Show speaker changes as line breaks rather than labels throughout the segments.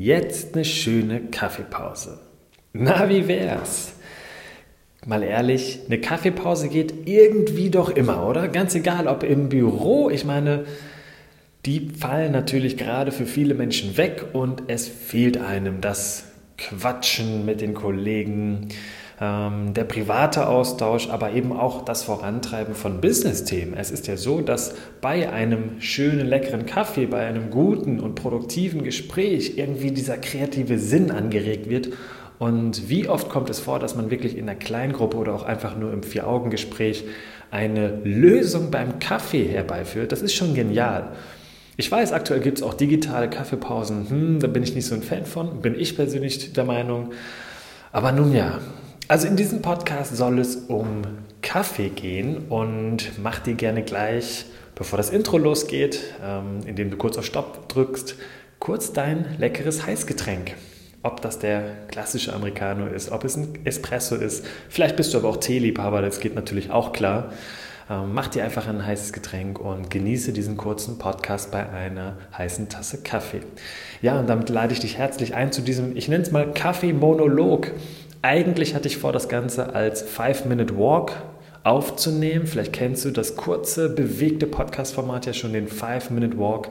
Jetzt eine schöne Kaffeepause. Na, wie wär's? Mal ehrlich, eine Kaffeepause geht irgendwie doch immer, oder? Ganz egal, ob im Büro, ich meine, die fallen natürlich gerade für viele Menschen weg und es fehlt einem das Quatschen mit den Kollegen, der private Austausch, aber eben auch das Vorantreiben von Business-Themen. Es ist ja so, dass bei einem schönen, leckeren Kaffee, bei einem guten und produktiven Gespräch irgendwie dieser kreative Sinn angeregt wird. Und wie oft kommt es vor, dass man wirklich in einer Kleingruppe oder auch einfach nur im Vier-Augen-Gespräch eine Lösung beim Kaffee herbeiführt? Das ist schon genial. Ich weiß, aktuell gibt es auch digitale Kaffeepausen. Hm, da bin ich nicht so ein Fan von, bin ich persönlich der Meinung. Aber nun ja, also in diesem Podcast soll es um Kaffee gehen und mach dir gerne gleich, bevor das Intro losgeht, ähm, indem du kurz auf Stopp drückst, kurz dein leckeres Heißgetränk. Ob das der klassische Americano ist, ob es ein Espresso ist, vielleicht bist du aber auch Teeliebhaber, das geht natürlich auch klar. Ähm, mach dir einfach ein heißes Getränk und genieße diesen kurzen Podcast bei einer heißen Tasse Kaffee. Ja, und damit lade ich dich herzlich ein zu diesem, ich nenne es mal Kaffee-Monolog. Eigentlich hatte ich vor, das Ganze als Five-Minute-Walk aufzunehmen. Vielleicht kennst du das kurze, bewegte Podcast-Format ja schon, den Five-Minute-Walk.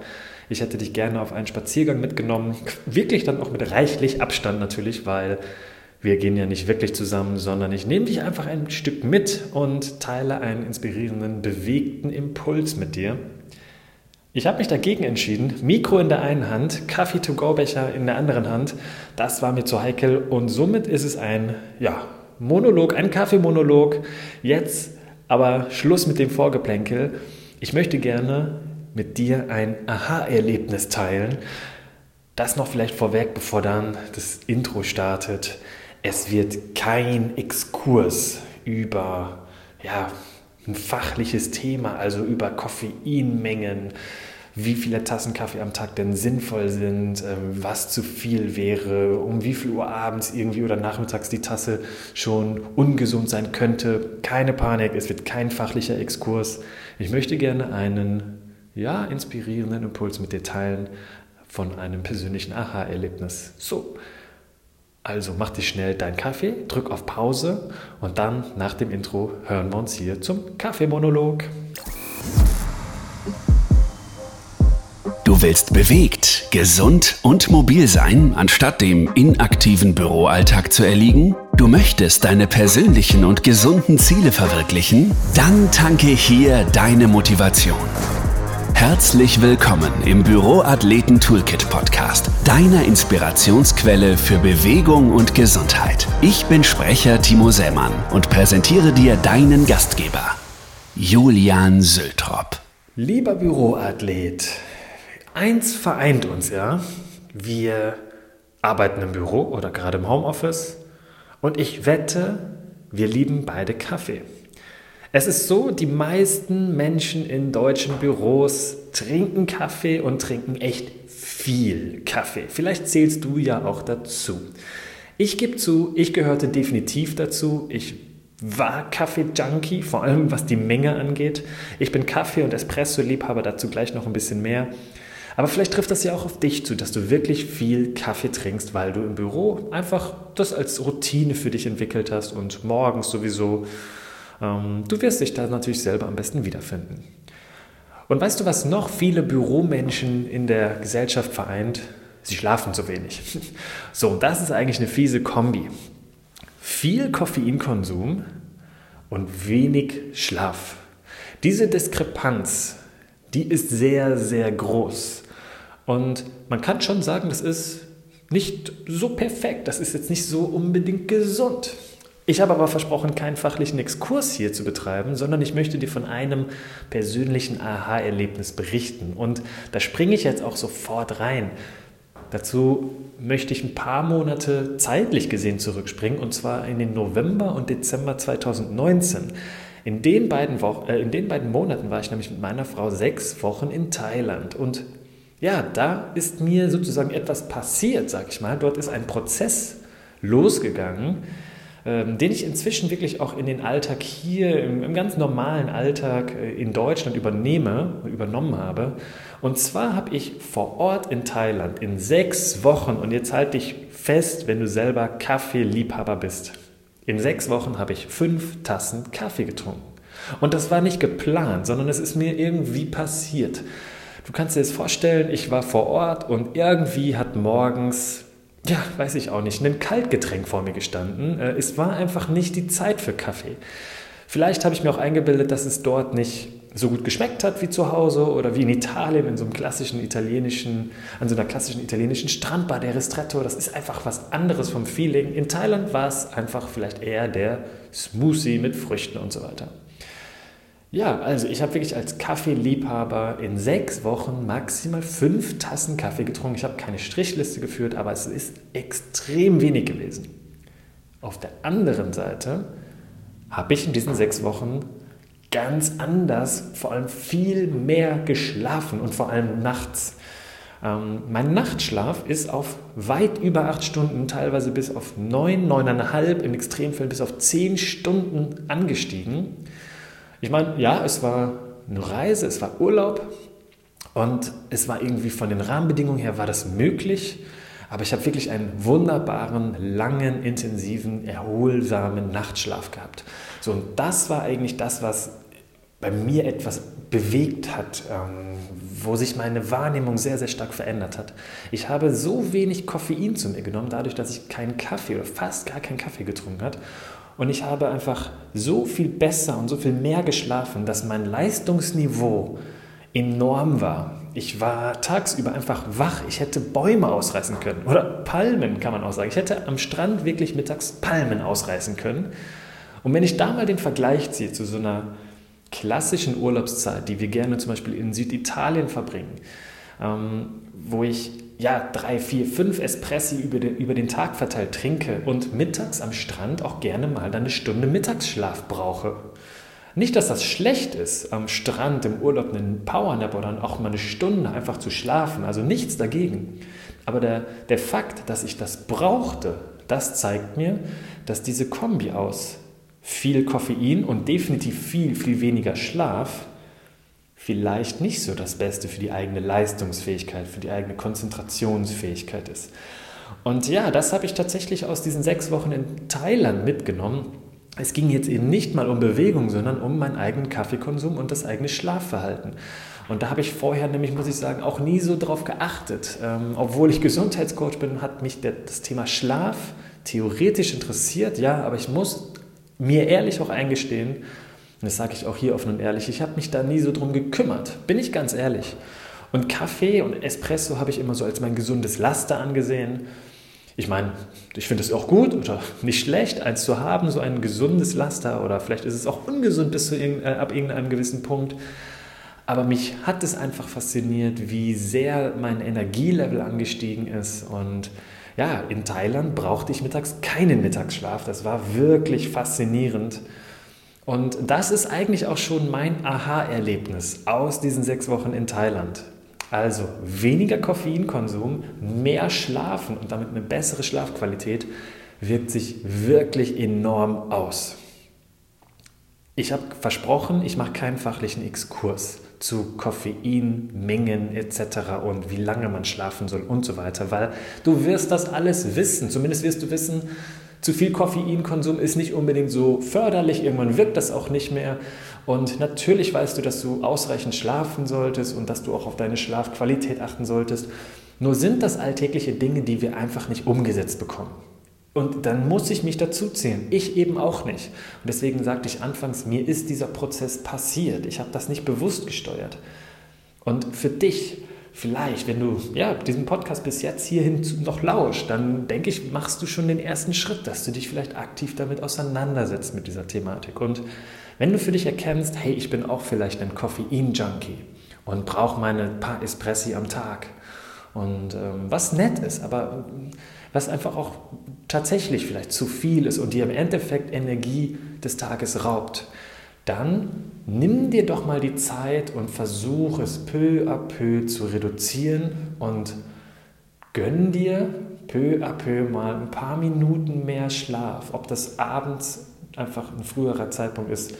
Ich hätte dich gerne auf einen Spaziergang mitgenommen. Wirklich dann auch mit reichlich Abstand natürlich, weil wir gehen ja nicht wirklich zusammen, sondern ich nehme dich einfach ein Stück mit und teile einen inspirierenden, bewegten Impuls mit dir. Ich habe mich dagegen entschieden, Mikro in der einen Hand, Kaffee-to-go-Becher in der anderen Hand. Das war mir zu heikel und somit ist es ein ja, Monolog, ein Kaffeemonolog. Jetzt aber Schluss mit dem Vorgeplänkel. Ich möchte gerne mit dir ein Aha-Erlebnis teilen. Das noch vielleicht vorweg, bevor dann das Intro startet. Es wird kein Exkurs über ja, ein fachliches Thema, also über Koffeinmengen, wie viele Tassen Kaffee am Tag denn sinnvoll sind, ähm, was zu viel wäre, um wie viel Uhr abends irgendwie oder nachmittags die Tasse schon ungesund sein könnte. Keine Panik, es wird kein fachlicher Exkurs. Ich möchte gerne einen ja, inspirierenden Impuls mit dir teilen von einem persönlichen Aha-Erlebnis. So, also mach dich schnell deinen Kaffee, drück auf Pause und dann nach dem Intro hören wir uns hier zum Kaffeemonolog.
Du willst bewegt, gesund und mobil sein, anstatt dem inaktiven Büroalltag zu erliegen? Du möchtest deine persönlichen und gesunden Ziele verwirklichen? Dann tanke hier deine Motivation. Herzlich willkommen im Büroathleten Toolkit Podcast, deiner Inspirationsquelle für Bewegung und Gesundheit. Ich bin Sprecher Timo Sämann und präsentiere dir deinen Gastgeber, Julian Sültrop.
Lieber Büroathlet, eins vereint uns ja. Wir arbeiten im Büro oder gerade im Homeoffice und ich wette, wir lieben beide Kaffee. Es ist so, die meisten Menschen in deutschen Büros trinken Kaffee und trinken echt viel Kaffee. Vielleicht zählst du ja auch dazu. Ich gebe zu, ich gehörte definitiv dazu. Ich war Kaffee-Junkie, vor allem was die Menge angeht. Ich bin Kaffee- und Espresso-Liebhaber, dazu gleich noch ein bisschen mehr. Aber vielleicht trifft das ja auch auf dich zu, dass du wirklich viel Kaffee trinkst, weil du im Büro einfach das als Routine für dich entwickelt hast und morgens sowieso du wirst dich da natürlich selber am besten wiederfinden. Und weißt du, was noch viele Büromenschen in der Gesellschaft vereint? Sie schlafen zu wenig. So, und das ist eigentlich eine fiese Kombi. Viel Koffeinkonsum und wenig Schlaf. Diese Diskrepanz, die ist sehr, sehr groß. Und man kann schon sagen, das ist nicht so perfekt, das ist jetzt nicht so unbedingt gesund. Ich habe aber versprochen, keinen fachlichen Exkurs hier zu betreiben, sondern ich möchte dir von einem persönlichen Aha-Erlebnis berichten. Und da springe ich jetzt auch sofort rein. Dazu möchte ich ein paar Monate zeitlich gesehen zurückspringen, und zwar in den November und Dezember 2019. In den, beiden äh, in den beiden Monaten war ich nämlich mit meiner Frau sechs Wochen in Thailand. Und ja, da ist mir sozusagen etwas passiert, sag ich mal. Dort ist ein Prozess losgegangen, den ich inzwischen wirklich auch in den Alltag hier, im, im ganz normalen Alltag äh, in Deutschland übernehme, übernommen habe. Und zwar habe ich vor Ort in Thailand in sechs Wochen, und jetzt halte dich fest, wenn du selber Kaffeeliebhaber bist, in sechs Wochen habe ich fünf Tassen Kaffee getrunken. Und das war nicht geplant, sondern es ist mir irgendwie passiert. Du kannst dir das vorstellen, ich war vor Ort und irgendwie hat morgens ja, weiß ich auch nicht, ein Kaltgetränk vor mir gestanden. Äh, es war einfach nicht die Zeit für Kaffee. Vielleicht habe ich mir auch eingebildet, dass es dort nicht so gut geschmeckt hat wie zu Hause oder wie in Italien in so einem klassischen italienischen, an so einer klassischen italienischen Strandbar, der Ristretto. Das ist einfach was anderes vom Feeling. In Thailand war es einfach vielleicht eher der Smoothie mit Früchten und so weiter. Ja, also ich habe wirklich als Kaffeeliebhaber in sechs Wochen maximal fünf Tassen Kaffee getrunken. Ich habe keine Strichliste geführt, aber es ist extrem wenig gewesen. Auf der anderen Seite habe ich in diesen sechs Wochen ganz anders, vor allem viel mehr geschlafen und vor allem nachts. Ähm, mein Nachtschlaf ist auf weit über acht Stunden, teilweise bis auf neun, neuneinhalb, im Extremfall bis auf zehn Stunden angestiegen. Ich meine, ja, es war eine Reise, es war Urlaub und es war irgendwie von den Rahmenbedingungen her war das möglich. Aber ich habe wirklich einen wunderbaren, langen, intensiven, erholsamen Nachtschlaf gehabt. So, und das war eigentlich das, was bei mir etwas bewegt hat, ähm, wo sich meine Wahrnehmung sehr, sehr stark verändert hat. Ich habe so wenig Koffein zu mir genommen, dadurch, dass ich keinen Kaffee oder fast gar keinen Kaffee getrunken habe. Und ich habe einfach so viel besser und so viel mehr geschlafen, dass mein Leistungsniveau enorm war. Ich war tagsüber einfach wach. Ich hätte Bäume ausreißen können. Oder Palmen kann man auch sagen. Ich hätte am Strand wirklich mittags Palmen ausreißen können. Und wenn ich da mal den Vergleich ziehe zu so einer klassischen Urlaubszeit, die wir gerne zum Beispiel in Süditalien verbringen, ähm, wo ich ja, drei, vier, fünf Espressi über den, über den Tag verteilt trinke und mittags am Strand auch gerne mal dann eine Stunde Mittagsschlaf brauche. Nicht, dass das schlecht ist, am Strand im Urlaub einen Powernap oder dann auch mal eine Stunde einfach zu schlafen, also nichts dagegen. Aber der, der Fakt, dass ich das brauchte, das zeigt mir, dass diese Kombi aus viel Koffein und definitiv viel, viel weniger Schlaf vielleicht nicht so das Beste für die eigene Leistungsfähigkeit, für die eigene Konzentrationsfähigkeit ist. Und ja, das habe ich tatsächlich aus diesen sechs Wochen in Thailand mitgenommen. Es ging jetzt eben nicht mal um Bewegung, sondern um meinen eigenen Kaffeekonsum und das eigene Schlafverhalten. Und da habe ich vorher nämlich, muss ich sagen, auch nie so drauf geachtet. Ähm, obwohl ich Gesundheitscoach bin, hat mich der, das Thema Schlaf theoretisch interessiert, ja, aber ich muss mir ehrlich auch eingestehen, und das sage ich auch hier offen und ehrlich, ich habe mich da nie so drum gekümmert, bin ich ganz ehrlich. Und Kaffee und Espresso habe ich immer so als mein gesundes Laster angesehen. Ich meine, ich finde es auch gut oder nicht schlecht, eins zu haben, so ein gesundes Laster oder vielleicht ist es auch ungesund bis zu irg äh, ab irgendeinem gewissen Punkt. Aber mich hat es einfach fasziniert, wie sehr mein Energielevel angestiegen ist und ja, in Thailand brauchte ich mittags keinen Mittagsschlaf. Das war wirklich faszinierend. Und das ist eigentlich auch schon mein Aha-Erlebnis aus diesen sechs Wochen in Thailand. Also weniger Koffeinkonsum, mehr Schlafen und damit eine bessere Schlafqualität wirkt sich wirklich enorm aus. Ich habe versprochen, ich mache keinen fachlichen Exkurs zu Koffeinmengen etc. und wie lange man schlafen soll und so weiter, weil du wirst das alles wissen. Zumindest wirst du wissen, zu viel Koffeinkonsum ist nicht unbedingt so förderlich, irgendwann wirkt das auch nicht mehr. Und natürlich weißt du, dass du ausreichend schlafen solltest und dass du auch auf deine Schlafqualität achten solltest. Nur sind das alltägliche Dinge, die wir einfach nicht umgesetzt bekommen. Und dann muss ich mich dazu zählen. Ich eben auch nicht. Und deswegen sagte ich anfangs, mir ist dieser Prozess passiert. Ich habe das nicht bewusst gesteuert. Und für dich vielleicht, wenn du ja, diesen Podcast bis jetzt hierhin noch lauscht, dann denke ich, machst du schon den ersten Schritt, dass du dich vielleicht aktiv damit auseinandersetzt mit dieser Thematik. Und wenn du für dich erkennst, hey, ich bin auch vielleicht ein Koffein-Junkie und brauche meine paar Espressi am Tag und ähm, was nett ist, aber was einfach auch tatsächlich vielleicht zu viel ist und dir im Endeffekt Energie des Tages raubt, dann nimm dir doch mal die Zeit und versuch es peu à peu zu reduzieren und Gönn dir peu à peu mal ein paar Minuten mehr Schlaf. Ob das abends einfach ein früherer Zeitpunkt ist,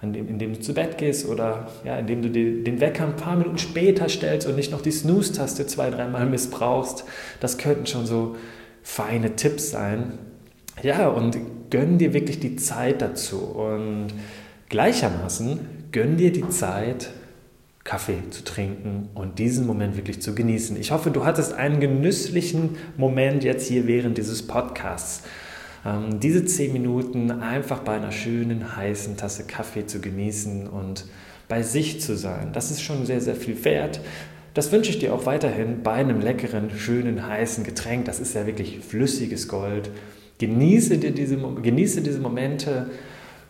in dem du zu Bett gehst oder ja, indem du den Wecker ein paar Minuten später stellst und nicht noch die Snooze-Taste zwei, dreimal missbrauchst. Das könnten schon so feine Tipps sein. Ja, und gönn dir wirklich die Zeit dazu. Und gleichermaßen gönn dir die Zeit, Kaffee zu trinken und diesen Moment wirklich zu genießen. Ich hoffe, du hattest einen genüsslichen Moment jetzt hier während dieses Podcasts. Ähm, diese zehn Minuten einfach bei einer schönen, heißen Tasse Kaffee zu genießen und bei sich zu sein. Das ist schon sehr, sehr viel wert. Das wünsche ich dir auch weiterhin bei einem leckeren, schönen, heißen Getränk. Das ist ja wirklich flüssiges Gold. Genieße, dir diese, genieße diese Momente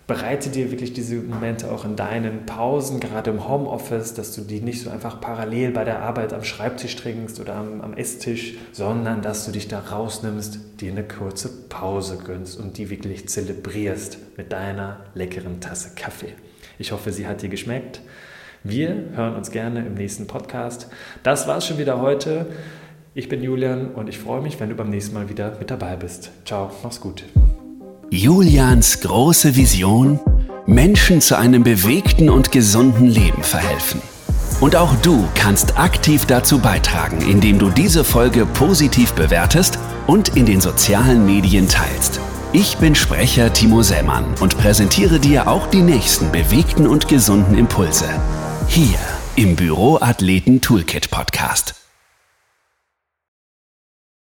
bereite dir wirklich diese Momente auch in deinen Pausen, gerade im Homeoffice, dass du die nicht so einfach parallel bei der Arbeit am Schreibtisch trinkst oder am, am Esstisch, sondern dass du dich da rausnimmst, dir eine kurze Pause gönnst und die wirklich zelebrierst mit deiner leckeren Tasse Kaffee. Ich hoffe, sie hat dir geschmeckt. Wir hören uns gerne im nächsten Podcast. Das war's schon wieder heute. Ich bin Julian und ich freue mich, wenn du beim nächsten Mal wieder mit dabei bist. Ciao, mach's gut.
Julians große Vision, Menschen zu einem bewegten und gesunden Leben verhelfen. Und auch du kannst aktiv dazu beitragen, indem du diese Folge positiv bewertest und in den sozialen Medien teilst. Ich bin Sprecher Timo Sellmann und präsentiere dir auch die nächsten bewegten und gesunden Impulse. Hier im Büroathleten Toolkit Podcast.